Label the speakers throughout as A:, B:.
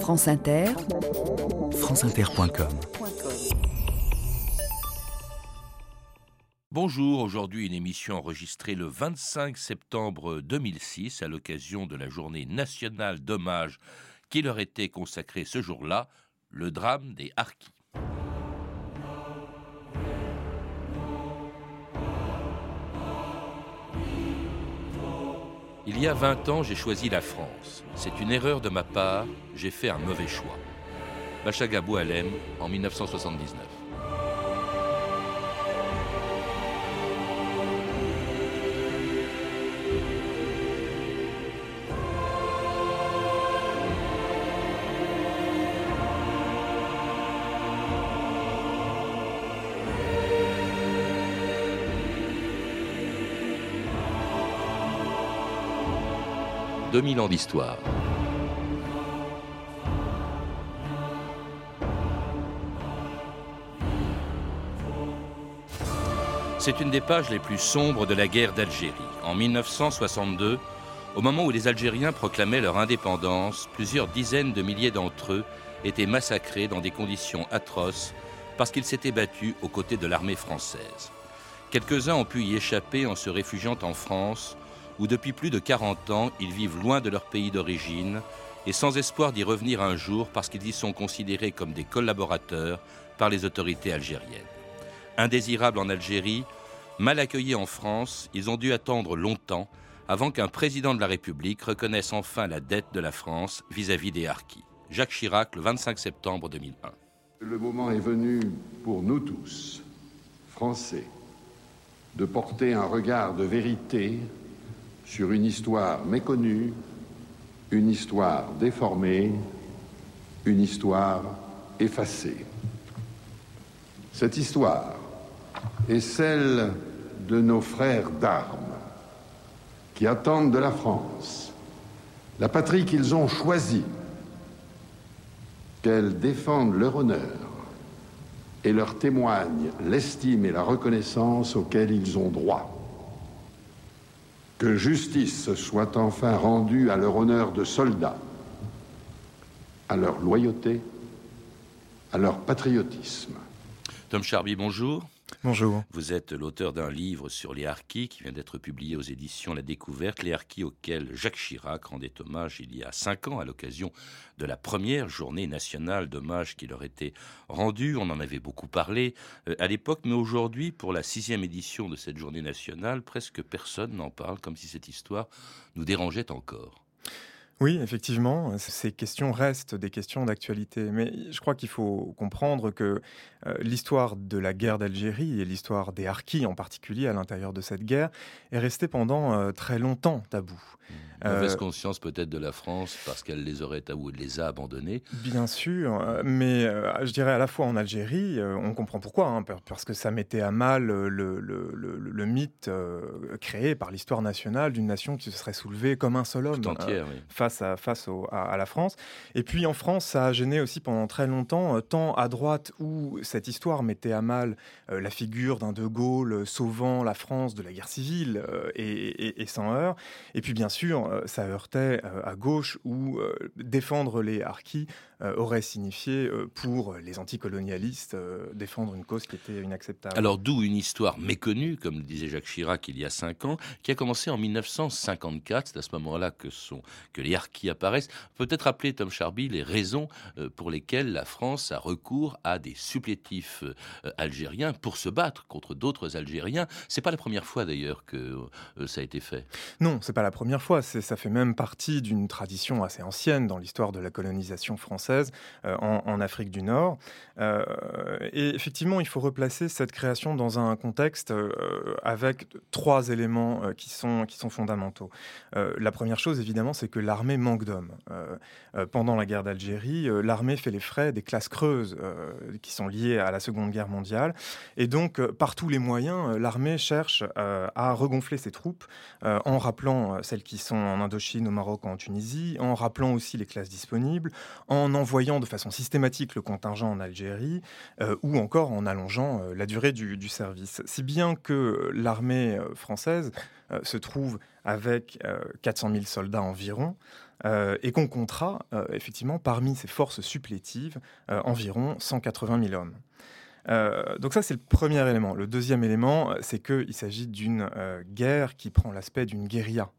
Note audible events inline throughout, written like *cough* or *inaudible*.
A: France Inter,
B: franceinter.com
C: Bonjour, aujourd'hui une émission enregistrée le 25 septembre 2006 à l'occasion de la journée nationale d'hommage qui leur était consacrée ce jour-là, le drame des Harkis. Il y a 20 ans, j'ai choisi la France. C'est une erreur de ma part, j'ai fait un mauvais choix. Bachaga Boualem en 1979. 2000 ans d'histoire. C'est une des pages les plus sombres de la guerre d'Algérie. En 1962, au moment où les Algériens proclamaient leur indépendance, plusieurs dizaines de milliers d'entre eux étaient massacrés dans des conditions atroces parce qu'ils s'étaient battus aux côtés de l'armée française. Quelques-uns ont pu y échapper en se réfugiant en France où depuis plus de 40 ans, ils vivent loin de leur pays d'origine et sans espoir d'y revenir un jour parce qu'ils y sont considérés comme des collaborateurs par les autorités algériennes. Indésirables en Algérie, mal accueillis en France, ils ont dû attendre longtemps avant qu'un président de la République reconnaisse enfin la dette de la France vis-à-vis des Harkis. Jacques Chirac, le 25 septembre 2001.
D: Le moment est venu pour nous tous, Français, de porter un regard de vérité sur une histoire méconnue, une histoire déformée, une histoire effacée. Cette histoire est celle de nos frères d'armes qui attendent de la France la patrie qu'ils ont choisie, qu'elle défende leur honneur et leur témoigne l'estime et la reconnaissance auxquelles ils ont droit. Que justice soit enfin rendue à leur honneur de soldats, à leur loyauté, à leur patriotisme.
C: Tom Charby, bonjour.
E: Bonjour.
C: Vous êtes l'auteur d'un livre sur les harkis qui vient d'être publié aux éditions La Découverte, les harkis auxquels Jacques Chirac rendait hommage il y a cinq ans à l'occasion de la première journée nationale d'hommage qui leur était rendue. On en avait beaucoup parlé euh, à l'époque, mais aujourd'hui, pour la sixième édition de cette journée nationale, presque personne n'en parle, comme si cette histoire nous dérangeait encore.
E: Oui, effectivement, ces questions restent des questions d'actualité. Mais je crois qu'il faut comprendre que euh, l'histoire de la guerre d'Algérie et l'histoire des Harkis en particulier à l'intérieur de cette guerre est restée pendant euh, très longtemps tabou.
C: Mmh. Mauvaise euh, conscience peut-être de la France parce qu'elle les aurait ou les a abandonnés.
E: Bien sûr, mais je dirais à la fois en Algérie, on comprend pourquoi, hein, parce que ça mettait à mal le, le, le, mythe créé par l'histoire nationale d'une nation qui se serait soulevée comme un seul homme.
C: Tout entière, oui
E: face, à, face à, la France. Et puis en France, ça a gêné aussi pendant très longtemps, euh, tant à droite où cette histoire mettait à mal euh, la figure d'un De Gaulle euh, sauvant la France de la guerre civile et, sans heurts. Et puis bien sûr, ça heurtait à gauche où défendre les harkis aurait signifié pour les anticolonialistes défendre une cause qui était inacceptable.
C: Alors d'où une histoire méconnue, comme le disait Jacques Chirac il y a cinq ans, qui a commencé en 1954. C'est à ce moment-là que, que les qui apparaissent. Peut-être appeler Tom Charby les raisons euh, pour lesquelles la France a recours à des supplétifs euh, algériens pour se battre contre d'autres Algériens. C'est pas la première fois d'ailleurs que euh, ça a été fait.
E: Non, c'est pas la première fois. Ça fait même partie d'une tradition assez ancienne dans l'histoire de la colonisation française en, Afrique du Nord. et effectivement, il faut replacer cette création dans un contexte avec trois éléments qui, sont, qui sont fondamentaux. la première chose, évidemment, c'est que l'armée manque d'hommes. Euh, euh, pendant la guerre d'Algérie, euh, l'armée fait les frais des classes creuses qui sont liées à la Seconde Guerre mondiale. Et donc, par tous les moyens, l'armée cherche à regonfler ses troupes en rappelant celles qui sont en Indochine, au Maroc, en Tunisie, en rappelant aussi les classes disponibles, en envoyant de façon systématique le contingent en Algérie ou encore en allongeant la durée du, service. Si bien que l'armée française se trouve avec 400 000 soldats environ, et qu'on comptera effectivement parmi ces forces supplétives environ 180 000 hommes. donc ça, c'est le premier élément. Le deuxième élément, c'est qu'il s'agit d'une guerre qui prend l'aspect d'une guérilla.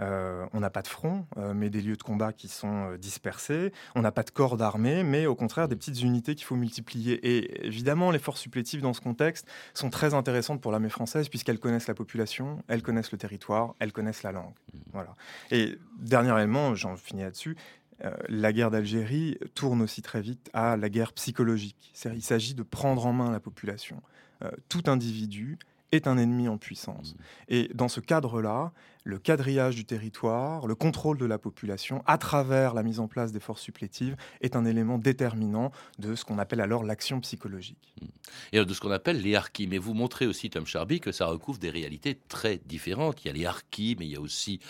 E: Euh, on n'a pas de front, euh, mais des lieux de combat qui sont euh, dispersés. On n'a pas de corps d'armée, mais au contraire des petites unités qu'il faut multiplier. Et évidemment, les forces supplétives dans ce contexte sont très intéressantes pour l'armée française puisqu'elles connaissent la population, elles connaissent le territoire, elles connaissent la langue. Mmh. Voilà. Et dernier élément, j'en finis là-dessus. la guerre d'Algérie tourne aussi très vite à la guerre psychologique. Il s'agit de prendre en main la population. tout individu est un ennemi en puissance. Mmh. Et dans ce cadre-là, le quadrillage du territoire, le contrôle de la population, à travers la mise en place des forces supplétives, est un élément déterminant de ce qu'on appelle alors l'action psychologique. Mmh.
C: Et de ce qu'on appelle les harkis. Mais vous montrez aussi, Tom Charby, que ça recouvre des réalités très différentes. Il y a les harkis, mais il y a aussi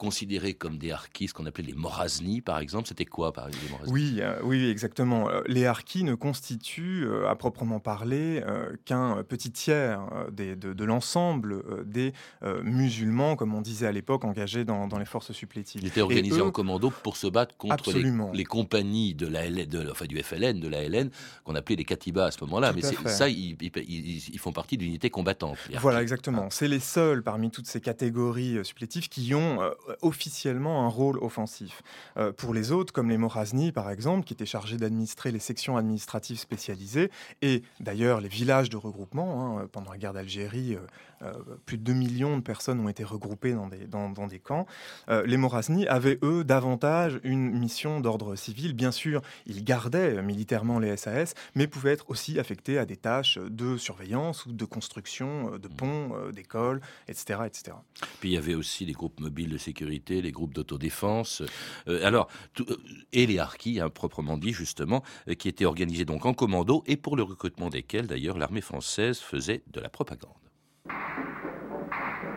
C: considérés comme des harkis, ce qu'on appelait les morazni, par exemple. C'était quoi, par exemple,
E: les oui, euh, oui, exactement. Euh, les harkis ne constituent, euh, à proprement parler, qu'un petit tiers des, de, l'ensemble des musulmans, comme on disait à l'époque, engagés dans, les forces supplétives.
C: Ils étaient organisés en commando pour se battre contre les, compagnies de la de, enfin, du FLN, de la LN, qu'on appelait les katibas à ce moment-là. Mais ça, ils, ils, font partie d'unités combattantes.
E: Voilà, exactement. C'est les seuls parmi toutes ces catégories supplétives qui ont officiellement un rôle offensif. Euh, pour les autres, comme les Morazni par exemple, qui étaient chargés d'administrer les sections administratives spécialisées, et d'ailleurs les villages de regroupement, hein, pendant la guerre d'Algérie, euh, euh, plus de 2 millions de personnes ont été regroupées dans des, dans, des camps. les Morazni avaient, eux, davantage une mission d'ordre civil. Bien sûr, ils gardaient militairement les SAS, mais pouvaient être aussi affectés à des tâches de surveillance ou de construction de ponts, d'écoles, etc., etc.
C: Puis il y avait aussi des groupes mobiles de sécurité les groupes d'autodéfense. Euh, alors, euh, et les harkis, hein, proprement dit, justement, euh, qui étaient organisés donc en commando et pour le recrutement desquels, d'ailleurs, l'armée française faisait de la propagande.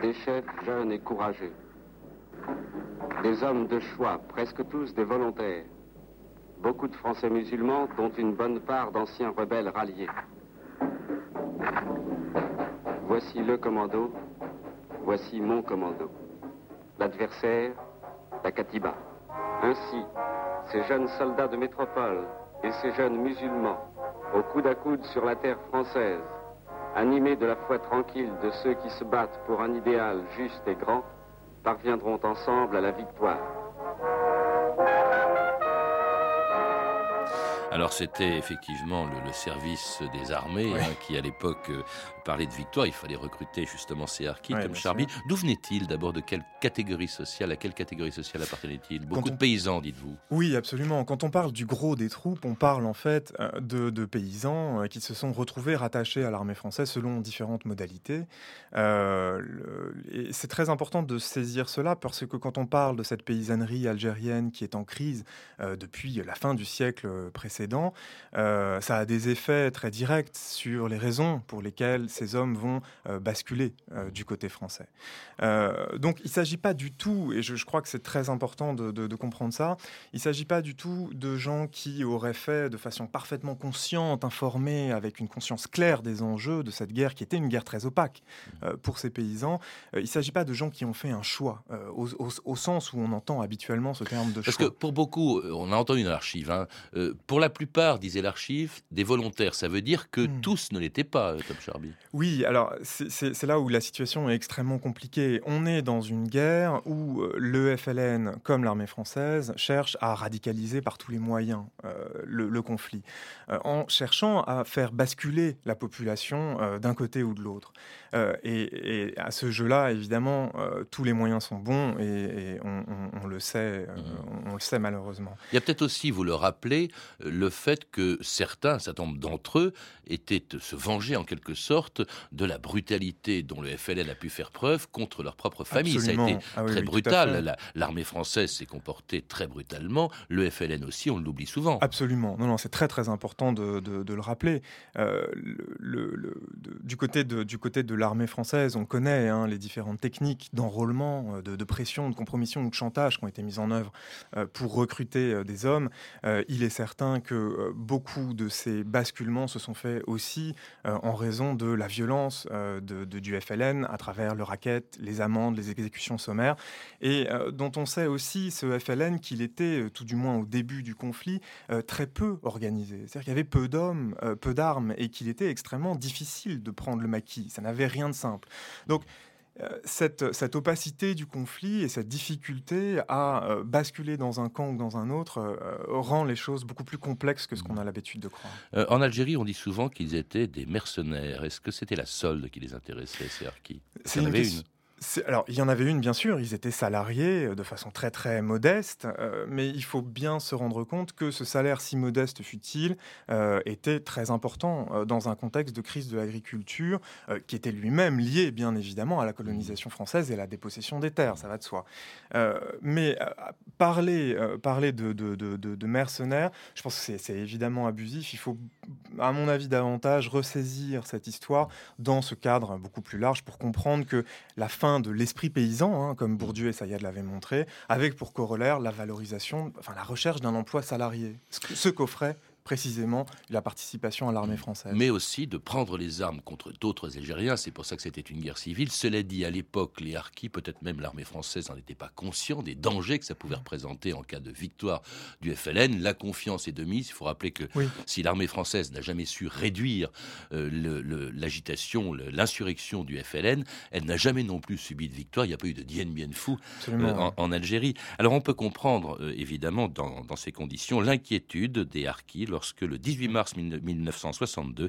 A: Des chefs jeunes et courageux. Des hommes de choix, presque tous des volontaires. Beaucoup de Français musulmans, dont une bonne part d'anciens rebelles ralliés. Voici le commando, voici mon commando l'adversaire, la Katiba. Ainsi, ces jeunes soldats de métropole et ces jeunes musulmans, au coude à coude sur la terre française, animés de la foi tranquille de ceux qui se battent pour un idéal juste et grand, parviendront ensemble à la victoire.
C: Alors c'était effectivement le, service des armées hein, qui à l'époque euh, parlait de victoire. Il fallait recruter justement ces harkis comme Charby. D'où venait-il d'abord? De quelle catégorie sociale À quelle catégorie sociale appartenait-il Beaucoup de paysans, dites-vous.
E: Oui, absolument. Quand on parle du gros des troupes, on parle en fait euh, de, paysans euh, qui se sont retrouvés rattachés à l'armée française selon différentes modalités. c'est très important de saisir cela parce que quand on parle de cette paysannerie algérienne qui est en crise depuis la fin du siècle précédent, euh, ça a des effets très directs sur les raisons pour lesquelles ces hommes vont euh, basculer euh, du côté français. donc il ne s'agit pas du tout, et je, crois que c'est très important de, comprendre ça, il ne s'agit pas du tout de gens qui auraient fait de façon parfaitement consciente, informée, avec une conscience claire des enjeux de cette guerre qui était une guerre très opaque pour ces paysans. il ne s'agit pas de gens qui ont fait un choix, au, sens où on entend habituellement ce terme de
C: choix.
E: Parce
C: que pour beaucoup, on a entendu dans l'archive, hein, pour la plupart, disait l'archive, des volontaires. Ça veut dire que hmm. tous ne l'étaient pas, euh, Tom Charby.
E: Oui, alors c'est là où la situation est extrêmement compliquée. On est dans une guerre où euh, le FLN, comme l'armée française, cherche à radicaliser par tous les moyens euh, le, conflit, en cherchant à faire basculer la population d'un côté ou de l'autre. Et, à ce jeu-là, évidemment, tous les moyens sont bons et, on, le sait, hmm. on, le sait malheureusement.
C: Il y a peut-être aussi, vous le rappelez, le fait que certains, un certain nombre d'entre eux, étaient se venger en quelque sorte de la brutalité dont le FLN a pu faire preuve contre leur propre famille. Ça a été ah très brutal. L'armée française s'est comportée très brutalement. Le FLN aussi, on l'oublie souvent.
E: Absolument. Non, non, c'est très très important de, le rappeler. Euh, du côté de, du côté de l'armée française, on connaît hein, les différentes techniques d'enrôlement, euh, de, pression, de compromission ou de chantage qui ont été mises en œuvre euh, pour recruter des hommes. il est certain que que beaucoup de ces basculements se sont faits aussi en raison de la violence de, du FLN à travers le racket, les amendes, les exécutions sommaires, et dont on sait aussi, ce FLN, qu'il était, tout du moins au début du conflit, très peu organisé. C'est-à-dire qu'il y avait peu d'hommes, peu d'armes, et qu'il était extrêmement difficile de prendre le maquis. Ça n'avait rien de simple. Donc, euh, cette, cette, opacité du conflit et cette difficulté à euh, basculer dans un camp ou dans un autre euh, rend les choses beaucoup plus complexes que ce qu'on a l'habitude de croire.
C: en Algérie, on dit souvent qu'ils étaient des mercenaires. Est-ce que c'était la solde qui les intéressait,
E: C'est une, une? Alors, il y en avait une, bien sûr, ils étaient salariés euh, de façon très très modeste, euh, mais il faut bien se rendre compte que ce salaire, si modeste fut-il, euh, était très important dans un contexte de crise de l'agriculture qui était lui-même lié, bien évidemment, à la colonisation française et à la dépossession des terres, ça va de soi. mais parler, parler de, de, de, mercenaires, je pense que c'est évidemment abusif. Il faut, à mon avis, davantage ressaisir cette histoire dans ce cadre beaucoup plus large pour comprendre que la fin de l'esprit paysan, hein, comme Bourdieu et Sayad l'avaient montré, avec pour corollaire la valorisation, enfin la recherche d'un emploi salarié, ce qu'offrait précisément la participation à l'armée française.
C: Mais aussi de prendre les armes contre d'autres Algériens. C'est pour ça que c'était une guerre civile. Cela dit, à l'époque, les harkis, peut-être même l'armée française, n'en était pas conscient des dangers que ça pouvait représenter en cas de victoire du FLN. La confiance est de mise. Il faut rappeler que si l'armée française n'a jamais su réduire euh, l'agitation, l'insurrection du FLN, elle n'a jamais non plus subi de victoire. Il n'y a pas eu de Dien Bien Phu euh, en, Algérie. Alors on peut comprendre, euh, évidemment, dans, dans ces conditions, l'inquiétude des harkis lorsque le 18 mars 1962,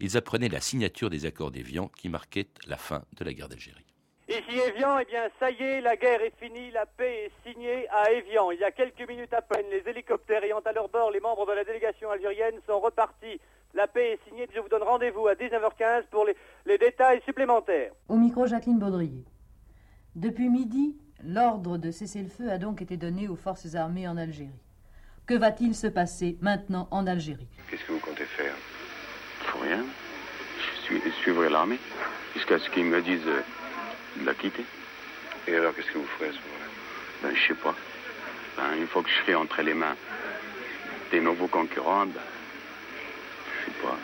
C: ils apprenaient la signature des accords d'Évian qui marquaient la fin de la guerre d'Algérie.
F: Ici Évian, eh bien ça y est, la guerre est finie, la paix est signée à Évian. Il y a quelques minutes à peine, les hélicoptères ayant à leur bord les membres de la délégation algérienne sont repartis. La paix est signée, je vous donne rendez-vous à 19h15 pour les, les détails supplémentaires.
G: Au micro, Jacqueline Baudrier. Depuis midi, l'ordre de cesser le feu a donc été donné aux forces armées en Algérie. Que va-t-il se passer maintenant en Algérie
H: Qu'est-ce que vous comptez faire Faut rien. Je, suis, suivrai l'armée jusqu'à ce qu'ils me disent euh, de la quitter. Et alors, qu'est-ce que vous ferez à ce moment-là Ben, je sais pas. Ben, une fois que je serai entre les mains des nouveaux concurrents, ben, je sais pas.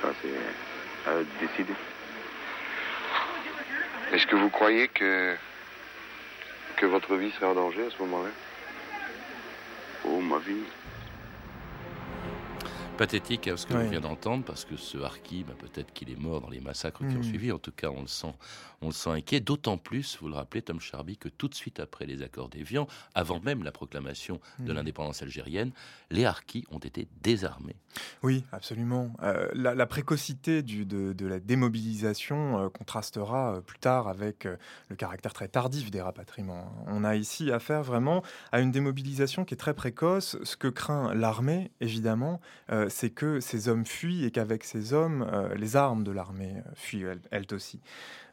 H: Ça, c'est à décider.
I: Est-ce que vous croyez que que votre vie serait en danger à ce moment-là?
H: Oh, ma vie.
C: Pathétique hein, ce que l'on vient d'entendre, parce que ce harki, bah, peut-être qu'il est mort dans les massacres qui ont hmm. suivi. En tout cas, on le sent, on le sent inquiet. D'autant plus, vous le rappelez, Tom Charby, que tout de suite après les accords d'Évian, avant même la proclamation de hmm. l'indépendance algérienne, les harkis ont été désarmés.
E: Oui, absolument. Euh, la, précocité du, de, la démobilisation euh, contrastera euh, plus tard avec le caractère très tardif des rapatriements. On a ici affaire vraiment à une démobilisation qui est très précoce. Ce que craint l'armée, évidemment, c'est que ces hommes fuient et qu'avec ces hommes, les armes de l'armée fuient elles aussi.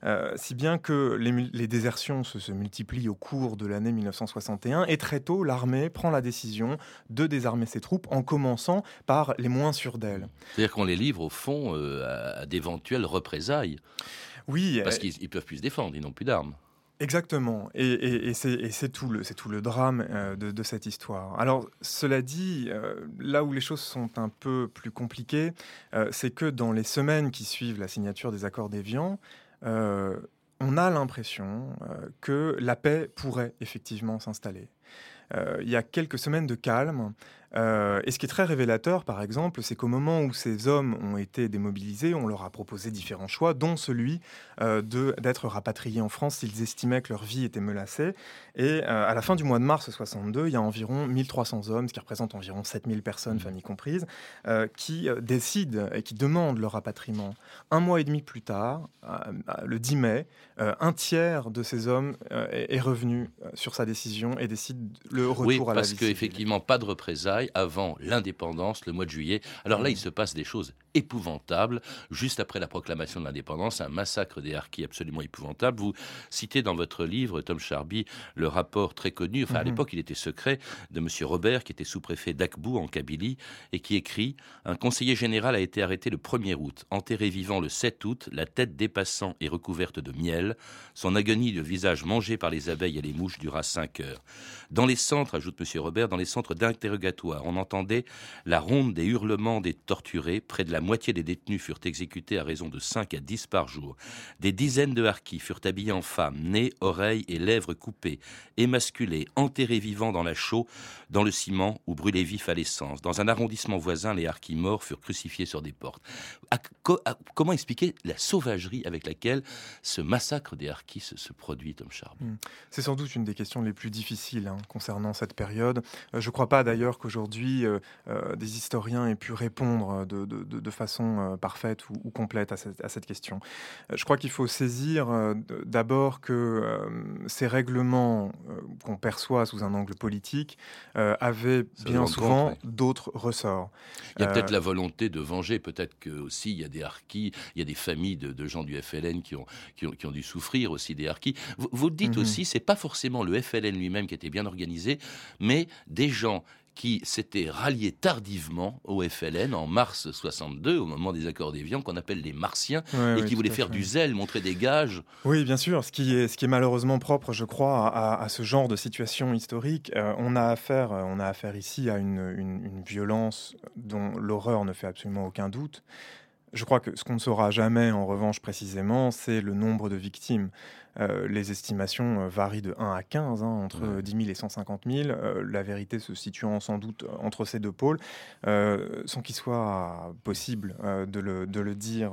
E: Euh, si bien que les, désertions se, multiplient au cours de l'année 1961 et très tôt l'armée prend la décision de désarmer ses troupes en commençant par les moins sûrs d'elles.
C: C'est-à-dire qu'on les livre au fond euh, à, d'éventuelles représailles.
E: Oui.
C: Parce euh, qu'ils ne peuvent plus se défendre, ils n'ont plus d'armes.
E: Exactement, et, c'est tout, le drame de, cette histoire. Alors, cela dit, là où les choses sont un peu plus compliquées, c'est que dans les semaines qui suivent la signature des accords d'Évian, on a l'impression euh, que la paix pourrait effectivement s'installer. Euh, il y a quelques semaines de calme, euh, et ce qui est très révélateur, par exemple, c'est qu'au moment où ces hommes ont été démobilisés, on leur a proposé différents choix, dont celui euh, d'être rapatriés en France s'ils estimaient que leur vie était menacée. Et euh, à la fin du mois de mars 62, il y a environ 1300 hommes, ce qui représente environ 7000 personnes, mmh. familles comprises, qui décident et qui demandent leur rapatriement. Un mois et demi plus tard, le 10 mai, un tiers de ces hommes est, revenu sur sa décision et décide le retour à la.
C: Parce qu'effectivement, pas de représailles avant l'indépendance, le mois de juillet. Alors là, il se passe des choses épouvantables. Juste après la proclamation de l'indépendance, un massacre des harkis absolument épouvantable. Vous citez dans votre livre, Tom Charby, le rapport très connu, enfin à mhm. l'époque il était secret, de M. Robert, qui était sous-préfet d'Akbou en Kabylie, et qui écrit Un conseiller général a été arrêté le 1er août, enterré vivant le 7 août, la tête dépassant et recouverte de miel. Son agonie de visage mangé par les abeilles et les mouches dura 5 heures. Dans les centres, ajoute M. Robert, dans les centres d'interrogatoire, on entendait la ronde des hurlements des torturés. Près de la moitié des détenus furent exécutés à raison de 5 à 10 par jour. Des dizaines de harkis furent habillés en femmes, nez, oreilles et lèvres coupées, émasculés, enterrés vivants dans la chaux, dans le ciment ou brûlés vifs à l'essence. Dans un arrondissement voisin, les harkis morts furent crucifiés sur des portes. comment expliquer la sauvagerie avec laquelle ce massacre des harkis se, produit, Tom Sharp hmm.
E: C'est sans doute une des questions les plus difficiles hein, concernant cette période. Euh, je ne crois pas d'ailleurs qu'aujourd'hui euh, euh, des historiens aient pu répondre de, façon parfaite ou, complète à cette, question. je crois qu'il faut saisir d'abord que ces règlements qu'on perçoit sous un angle politique avaient bien souvent d'autres ressorts.
C: Il y a peut-être la volonté de venger, peut-être que aussi il y a des harkis, il y a des familles de, gens du FLN qui ont, qui ont, dû souffrir aussi des harkis. Vous, vous dites mhm. aussi, c'est pas forcément le FLN lui-même qui était bien organisé, mais des gens qui s'étaient ralliés tardivement au FLN en mars 62, au moment des accords d'Évian, qu'on appelle les Martiens, et qui voulaient faire du zèle, montrer des gages.
E: Oui, bien sûr. Ce qui est, ce qui est malheureusement propre, je crois, à, ce genre de situation historique. Euh, on, a affaire, on a affaire ici à une, une violence dont l'horreur ne fait absolument aucun doute. Je crois que ce qu'on ne saura jamais, en revanche, précisément, c'est le nombre de victimes. Euh, les estimations euh, varient de 1 à 15, hein, entre 10 000 et 150 000, euh, la vérité se situant sans doute entre ces deux pôles, sans qu'il soit possible de le, de, le, dire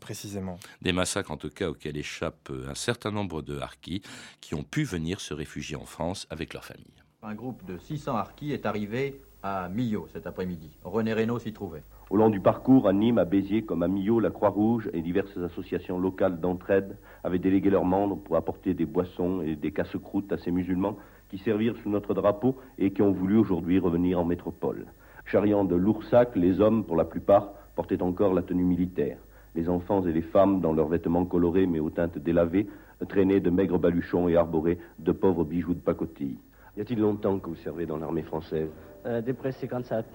E: précisément.
C: Des massacres, en tout cas, auxquels échappent un certain nombre de harkis qui ont pu venir se réfugier en France avec leur famille.
J: Un groupe de 600 harkis est arrivé à Millau cet après-midi. René Reynaud s'y trouvait.
K: Au long du parcours, à Nîmes, à Béziers, comme à Millau, la Croix-Rouge et diverses associations locales d'entraide avaient délégué leurs membres pour apporter des boissons et des casse-croûtes à ces musulmans qui servirent sous notre drapeau et qui ont voulu aujourd'hui revenir en métropole. Charriant de l'oursac, les hommes, pour la plupart, portaient encore la tenue militaire. Les enfants et les femmes, dans leurs vêtements colorés mais aux teintes délavées, traînaient de maigres baluchons et arboraient de pauvres bijoux de pacotille. Y a-t-il longtemps que vous servez dans l'armée française?
L: Euh, Depuis 57.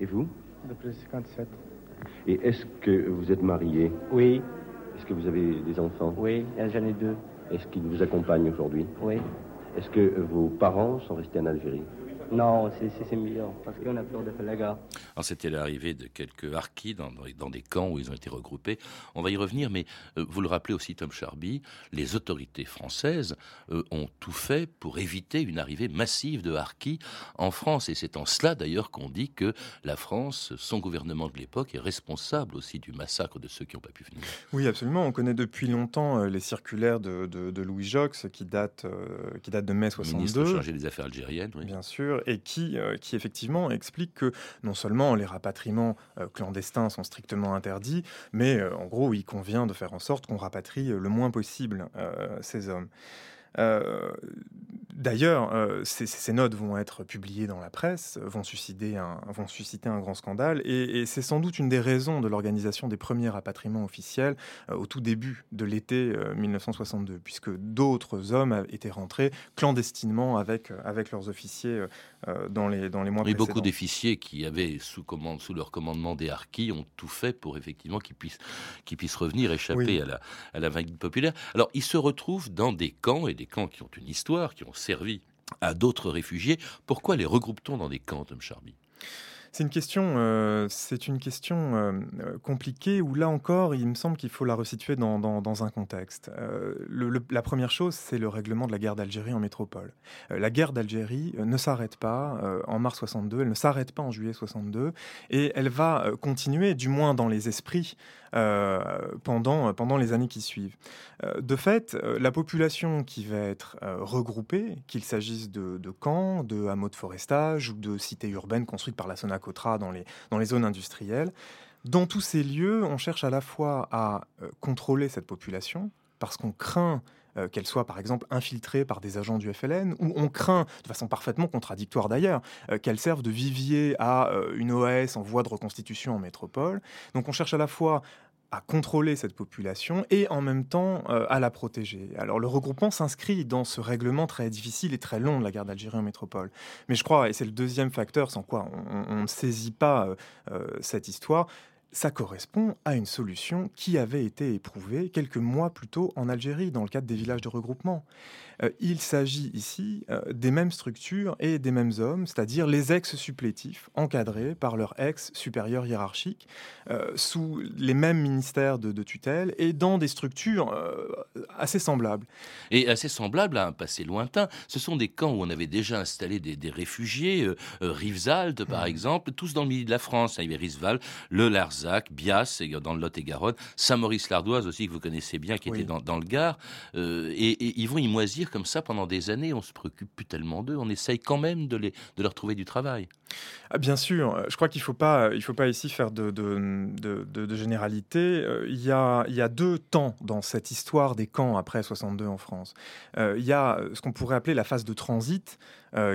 K: Et vous?
L: Depuis 57.
K: Et est-ce que vous êtes marié
L: Oui.
K: Est-ce que vous avez des enfants
L: Oui, j'en ai deux.
K: Est-ce qu'ils vous accompagnent aujourd'hui
L: Oui.
K: Est-ce que vos parents sont restés en Algérie
L: non, c'est mieux, parce qu'on a peur de faire la gare.
C: C'était l'arrivée de quelques harkis dans, dans, des camps où ils ont été regroupés. On va y revenir, mais euh, vous le rappelez aussi, Tom Charby, les autorités françaises euh, ont tout fait pour éviter une arrivée massive de harkis en France. Et c'est en cela, d'ailleurs, qu'on dit que la France, son gouvernement de l'époque, est responsable aussi du massacre de ceux qui n'ont pas pu venir.
E: Oui, absolument. On connaît depuis longtemps euh, les circulaires de, de, Louis Jox qui datent, qui datent de mai 62. Ministre
C: chargé des Affaires algériennes, oui.
E: Bien sûr et qui, euh, qui effectivement explique que non seulement les rapatriements euh, clandestins sont strictement interdits, mais euh, en gros, il convient de faire en sorte qu'on rapatrie le moins possible ces hommes. D'ailleurs, euh, ces, notes vont être publiées dans la presse, vont susciter un, grand scandale, et, c'est sans doute une des raisons de l'organisation des premiers rapatriements officiels euh, au tout début de l'été 1962, euh, puisque d'autres hommes étaient rentrés clandestinement avec leurs officiers dans, les, dans les mois
C: précédents. beaucoup d'officiers qui avaient sous, commande, sous leur commandement des harkis ont tout fait pour effectivement qu'ils puissent, qu'ils puissent revenir, échapper à la, à la vague populaire. Alors, ils se retrouvent dans des camps, et des camps qui ont une histoire, qui ont servi à d'autres réfugiés. Pourquoi les regroupe-t-on dans des camps, Tom Charby?
E: C'est une question, euh, une question euh, compliquée où là encore, il me semble qu'il faut la resituer dans, un contexte. Euh, la première chose, c'est le règlement de la guerre d'Algérie en métropole. la guerre d'Algérie ne s'arrête pas en mars 62, elle ne s'arrête pas en juillet 62, et elle va continuer, du moins dans les esprits, pendant, pendant les années qui suivent. de fait, la population qui va être regroupée, qu'il s'agisse de, de, camps, de hameaux de forestage ou de cités urbaines construites par la Sonac dans les, dans les zones industrielles. Dans tous ces lieux, on cherche à la fois à euh, contrôler cette population, parce qu'on craint euh, qu'elle soit par exemple infiltrée par des agents du FLN, ou on craint, de façon parfaitement contradictoire d'ailleurs, euh, qu'elle serve de vivier à une OAS en voie de reconstitution en métropole. Donc on cherche à la fois à contrôler cette population et en même temps euh, à la protéger. Alors le regroupement s'inscrit dans ce règlement très difficile et très long de la guerre d'Algérie en métropole. Mais je crois, et c'est le deuxième facteur sans quoi on, ne saisit pas euh, euh, cette histoire, ça correspond à une solution qui avait été éprouvée quelques mois plus tôt en Algérie dans le cadre des villages de regroupement. Euh, il s'agit ici euh, des mêmes structures et des mêmes hommes, c'est-à-dire les ex-supplétifs encadrés par leur ex-supérieur hiérarchique, euh, sous les mêmes ministères de, tutelle et dans des structures assez semblables.
C: Et assez semblables à un passé lointain. Ce sont des camps où on avait déjà installé des, réfugiés, Rivesaltes par mmh. exemple, tous dans le milieu de la France. Il y avait Rivesaltes, le Larzac, Bias dans le Lot-et-Garonne, Saint-Maurice-l'Ardoise aussi que vous connaissez bien, qui était dans, le Gard. et, ils vont y moisir comme ça pendant des années. On se préoccupe plus tellement d'eux. On essaye quand même de, les, de leur trouver du travail.
E: Ah, bien sûr. Euh, je crois qu'il ne faut, pas, faut pas ici faire de, de, généralité. Euh, il y, a, deux temps dans cette histoire des camps après 62 en France. Euh, il y a ce qu'on pourrait appeler la phase de transit.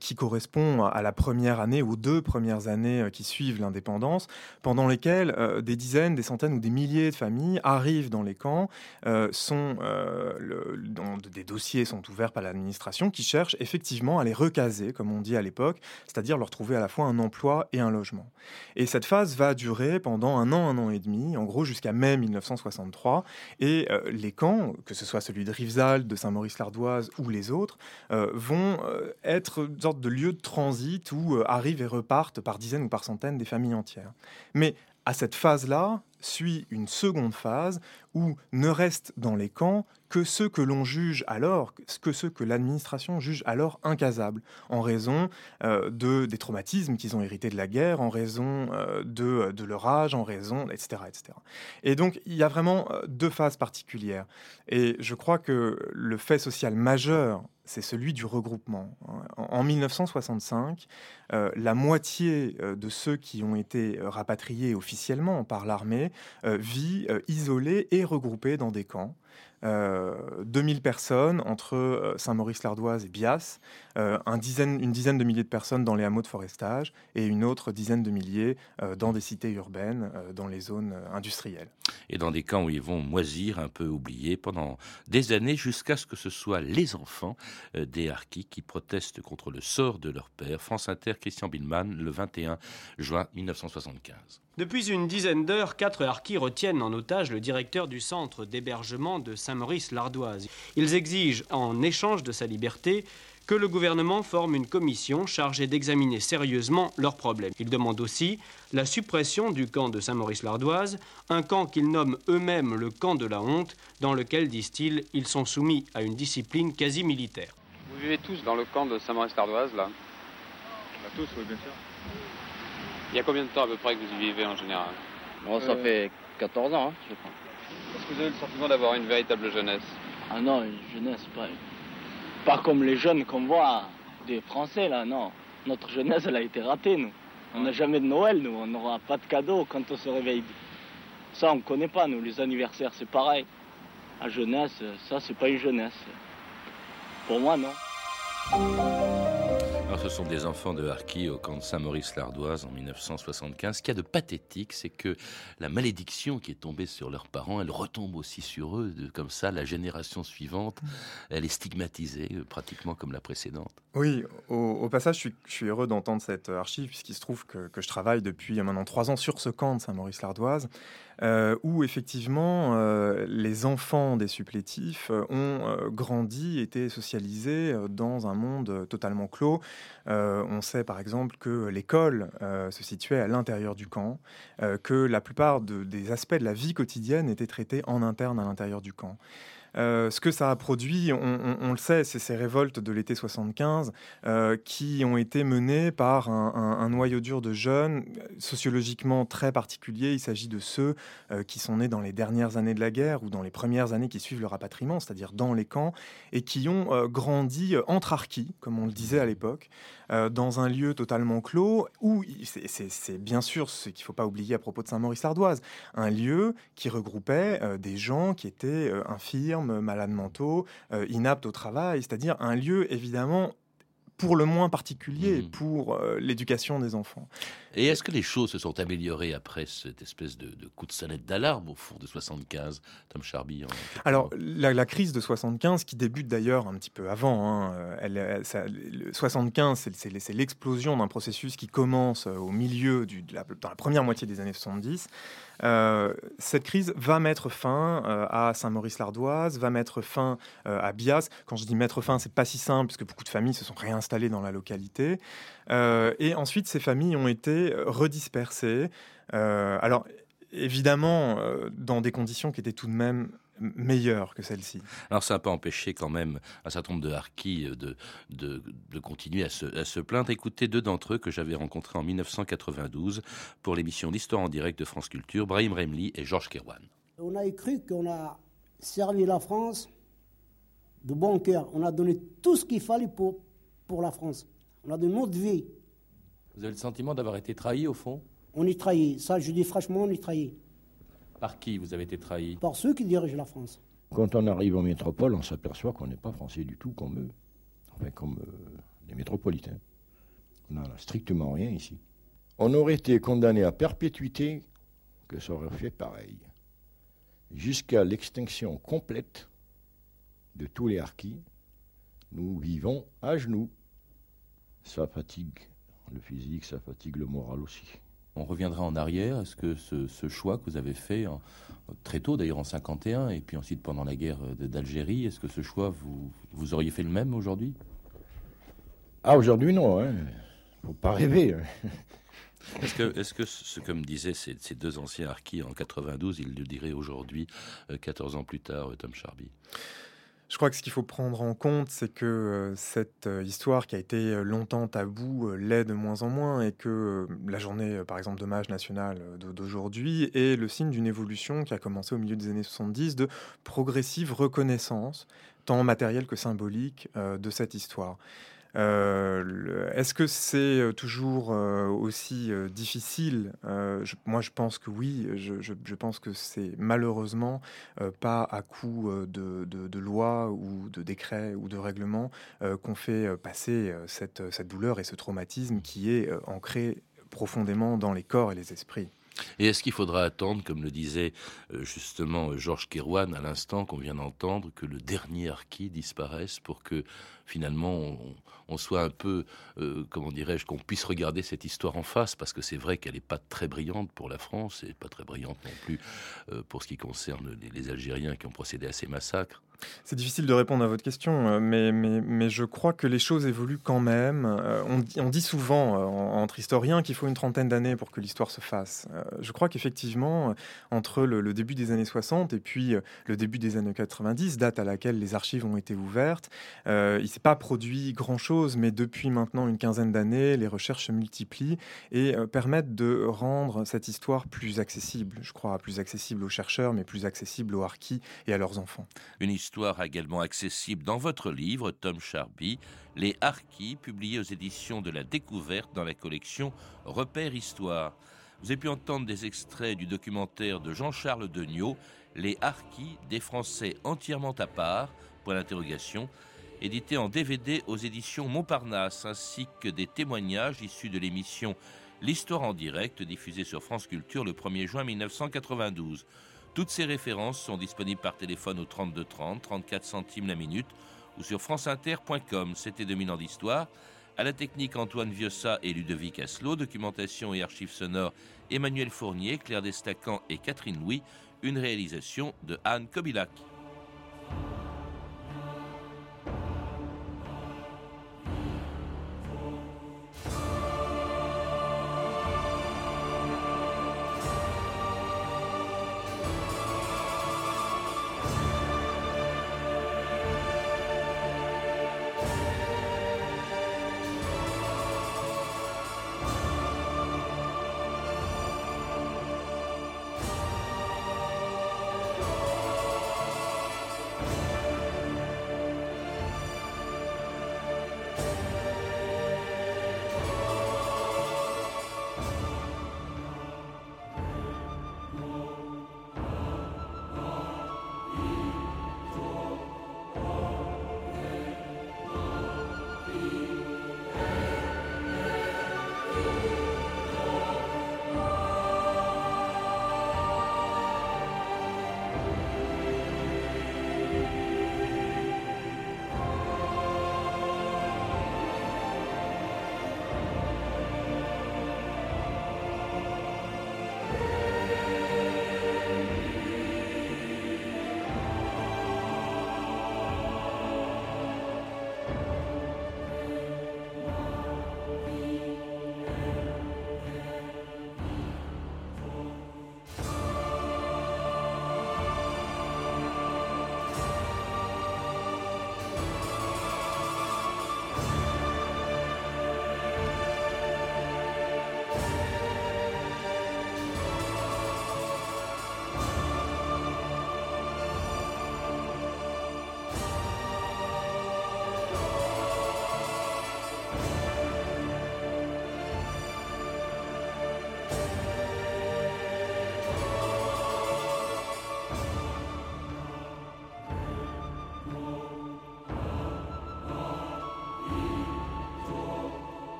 E: qui correspond à la première année, aux deux premières années qui suivent l'indépendance, pendant lesquelles des dizaines, des centaines ou des milliers de familles arrivent dans les camps, sont, des dossiers sont ouverts par l'administration, qui cherchent effectivement à les recaser, comme on dit à l'époque, c'est-à-dire leur trouver à la fois un emploi et un logement. Et cette phase va durer pendant un an, un an et demi, en gros jusqu'à mai 1963. Et euh, les camps, que ce soit celui de Rivesaltes, de Saint-Maurice-l'Ardoise ou les autres, euh, vont euh, être une sorte de lieu de transit où arrivent et repartent par dizaines ou par centaines des familles entières. Mais à cette phase-là, suit une seconde phase où ne restent dans les camps que ceux que l'on juge alors, que ceux que l'administration juge alors incasables, en raison euh, de, des traumatismes qu'ils ont hérités de la guerre, en raison euh, de, de, leur âge, en raison, etc., etc. Et donc, il y a vraiment euh, deux phases particulières. Et je crois que le fait social majeur c'est celui du regroupement. En 1965, la moitié de ceux qui ont été rapatriés officiellement par l'armée euh, vit euh, isolée et regroupée dans des camps. 2000 euh, personnes entre euh, Saint-Maurice-l'Ardoise et Bias, euh, une dizaine de milliers de personnes dans les hameaux de forestage et une autre dizaine de milliers dans des cités urbaines, dans les zones industrielles.
C: Et dans des camps où ils vont moisir, un peu oubliés, pendant des années, jusqu'à ce que ce soit les enfants des harkis qui protestent contre le sort de leur père. France Inter, Christian Billman, le 21 juin 1975.
M: Depuis une dizaine d'heures, quatre harkis retiennent en otage le directeur du centre d'hébergement de Saint-Maurice-l'Ardoise. Ils exigent, en échange de sa liberté, que le gouvernement forme une commission chargée d'examiner sérieusement leurs problèmes. Ils demandent aussi la suppression du camp de Saint-Maurice-l'Ardoise, un camp qu'ils nomment eux-mêmes le camp de la honte, dans lequel, disent-ils, ils sont soumis à une discipline quasi militaire.
N: Vous vivez tous dans le camp de Saint-Maurice-l'Ardoise, là?
O: Bah, Tous, oui, bien sûr.
N: Il y a combien de temps à peu près que vous y vivez en général
P: Bon, ça euh, fait 14 ans, hein, je crois.
N: Est-ce que vous avez le sentiment d'avoir une véritable jeunesse
P: Ah non, une jeunesse, pas, pas comme les jeunes qu'on voit des Français, là, non. Notre jeunesse, elle a été ratée, nous. On n'a jamais de Noël, nous. On n'aura pas de cadeaux quand on se réveille. Ça, on ne connaît pas, nous. Les anniversaires, c'est pareil. La jeunesse, ça, c'est pas une jeunesse. Pour moi, non
C: ce sont des enfants de Harki au camp de Saint-Maurice-l'Ardoise en 1975. Ce qu'il y a de pathétique, c'est que la malédiction qui est tombée sur leurs parents, elle retombe aussi sur eux. comme ça, la génération suivante, elle est stigmatisée, euh, pratiquement comme la précédente.
E: Oui, au, passage, je suis, heureux d'entendre cette archive, puisqu'il se trouve que, je travaille depuis maintenant trois ans sur ce camp de Saint-Maurice-l'Ardoise, euh, où effectivement euh, les enfants des supplétifs ont grandi, été socialisés dans un monde totalement clos. on sait par exemple que l'école se situait à l'intérieur du camp, que la plupart des aspects de la vie quotidienne étaient traités en interne à l'intérieur du camp. Euh, ce que ça a produit, on, le sait, c'est ces révoltes de l'été 75 euh, qui ont été menées par un, noyau dur de jeunes sociologiquement très particuliers. Il s'agit de ceux euh, qui sont nés dans les dernières années de la guerre ou dans les premières années qui suivent le rapatriement, c'est-à-dire dans les camps, et qui ont grandi entre archis, comme on le disait à l'époque, dans un lieu totalement clos où c'est bien sûr ce qu'il ne faut pas oublier à propos de Saint-Maurice-Ardoise, un lieu qui regroupait des gens qui étaient infirmes malades mentaux, euh, inaptes au travail, c'est-à-dire un lieu évidemment pour le moins particulier mmh. pour euh, l'éducation des enfants.
C: Et est-ce que les choses se sont améliorées après cette espèce de, coup de sonnette d'alarme au fond de 75, Tom Charby
E: Alors, la, crise de 75, qui débute d'ailleurs un petit peu avant, hein, elle, 75, c'est l'explosion d'un processus qui commence au milieu, du, de la, dans la première moitié des années 70. Euh, cette crise va mettre fin euh, à Saint-Maurice-l'Ardoise, va mettre fin euh, à Bias. Quand je dis mettre fin, c'est pas si simple, puisque beaucoup de familles se sont réinstallées dans la localité. Et ensuite, ces familles ont été redispersées. alors, évidemment, dans des conditions qui étaient tout de même meilleure que celle-ci.
C: Alors ça n'a pas empêché quand même un certain nombre de harkis euh, de, de, de continuer à se, à se, plaindre. Écoutez deux d'entre eux que j'avais rencontrés en 1992 pour l'émission d'Histoire en direct de France Culture, Brahim Remli et Georges Kerouan.
Q: On a cru qu'on a servi la France de bon cœur. On a donné tout ce qu'il fallait pour, pour la France. On a donné notre vie.
C: Vous avez le sentiment d'avoir été trahi au fond?
Q: On est trahi. Ça, je dis franchement, on est trahi.
C: Par qui vous avez été trahi?
Q: Par ceux qui dirigent la France.
R: Quand on arrive en métropole, on s'aperçoit qu'on n'est pas français du tout comme eux. Enfin, comme euh, les métropolitains. On n'a strictement rien ici. On aurait été condamné à perpétuité que ça aurait fait pareil. Jusqu'à l'extinction complète de tous les harkis, nous vivons à genoux. Ça fatigue le physique, ça fatigue le moral aussi
C: on reviendra en arrière. Est-ce que ce, choix que vous avez fait très tôt, d'ailleurs en 51, et puis ensuite pendant la guerre d'Algérie, est-ce que ce choix, vous, vous auriez fait le même aujourd'hui?
R: Ah, aujourd'hui, non. Hein. Faut pas rêver. Hein. *laughs*
C: Est-ce que, est que, ce que me disaient ces, deux anciens harkis en 92, ils le diraient aujourd'hui, 14 euh, ans plus tard, euh, Tom Charby?
E: Je crois que ce qu'il faut prendre en compte, c'est que cette histoire qui a été longtemps tabou l'est de moins en moins et que la journée, par exemple, d'hommage national d'aujourd'hui est le signe d'une évolution qui a commencé au milieu des années 70 de progressive reconnaissance, tant matérielle que symbolique, de cette histoire. Euh, est-ce que c'est euh, toujours euh, aussi difficile? Moi, je pense que oui. Je, pense que c'est malheureusement pas à coup de, de, loi ou de décret ou de règlement qu'on fait passer cette, cette douleur et ce traumatisme qui est ancré profondément dans les corps et les esprits.
C: Et est-ce qu'il faudra attendre, comme le disait justement Georges Kerouan à l'instant qu'on vient d'entendre, que le dernier harki disparaisse pour que finalement on, soit un peu, euh, comment dirais-je, qu'on puisse regarder cette histoire en face, parce que c'est vrai qu'elle n'est pas très brillante pour la France, et pas très brillante non plus euh, pour ce qui concerne les, Algériens qui ont procédé à ces massacres.
E: C'est difficile de répondre à votre question, euh, mais, mais, mais, je crois que les choses évoluent quand même. On, on dit souvent entre historiens qu'il faut une trentaine d'années pour que l'histoire se fasse. Je crois qu'effectivement, entre le, début des années 60 et puis le début des années 90, date à laquelle les archives ont été ouvertes, il s'est pas produit grand-chose, mais depuis maintenant une quinzaine d'années, les recherches se multiplient et euh, permettent de rendre cette histoire plus accessible, je crois, plus accessible aux chercheurs, mais plus accessible aux harkis et à leurs enfants.
C: Histoire également accessible dans votre livre, Tom Charby, Les harkis, publié aux éditions de la Découverte dans la collection Repères Histoire. Vous avez pu entendre des extraits du documentaire de Jean-Charles Degnaud, Les harkis, des Français entièrement à part, édité en DVD aux éditions Montparnasse, ainsi que des témoignages issus de l'émission L'Histoire en direct, diffusée sur France Culture le 1er juin 1992. Toutes ces références sont disponibles par téléphone au 32 30, 34 centimes la minute, ou sur franceinter.com. C'était 2000 ans d'histoire. À la technique, Antoine Viossa et Ludovic Asselot. Documentation et archives sonores, Emmanuel Fournier, Claire Destacan et Catherine Louis. Une réalisation de Anne Kobilac.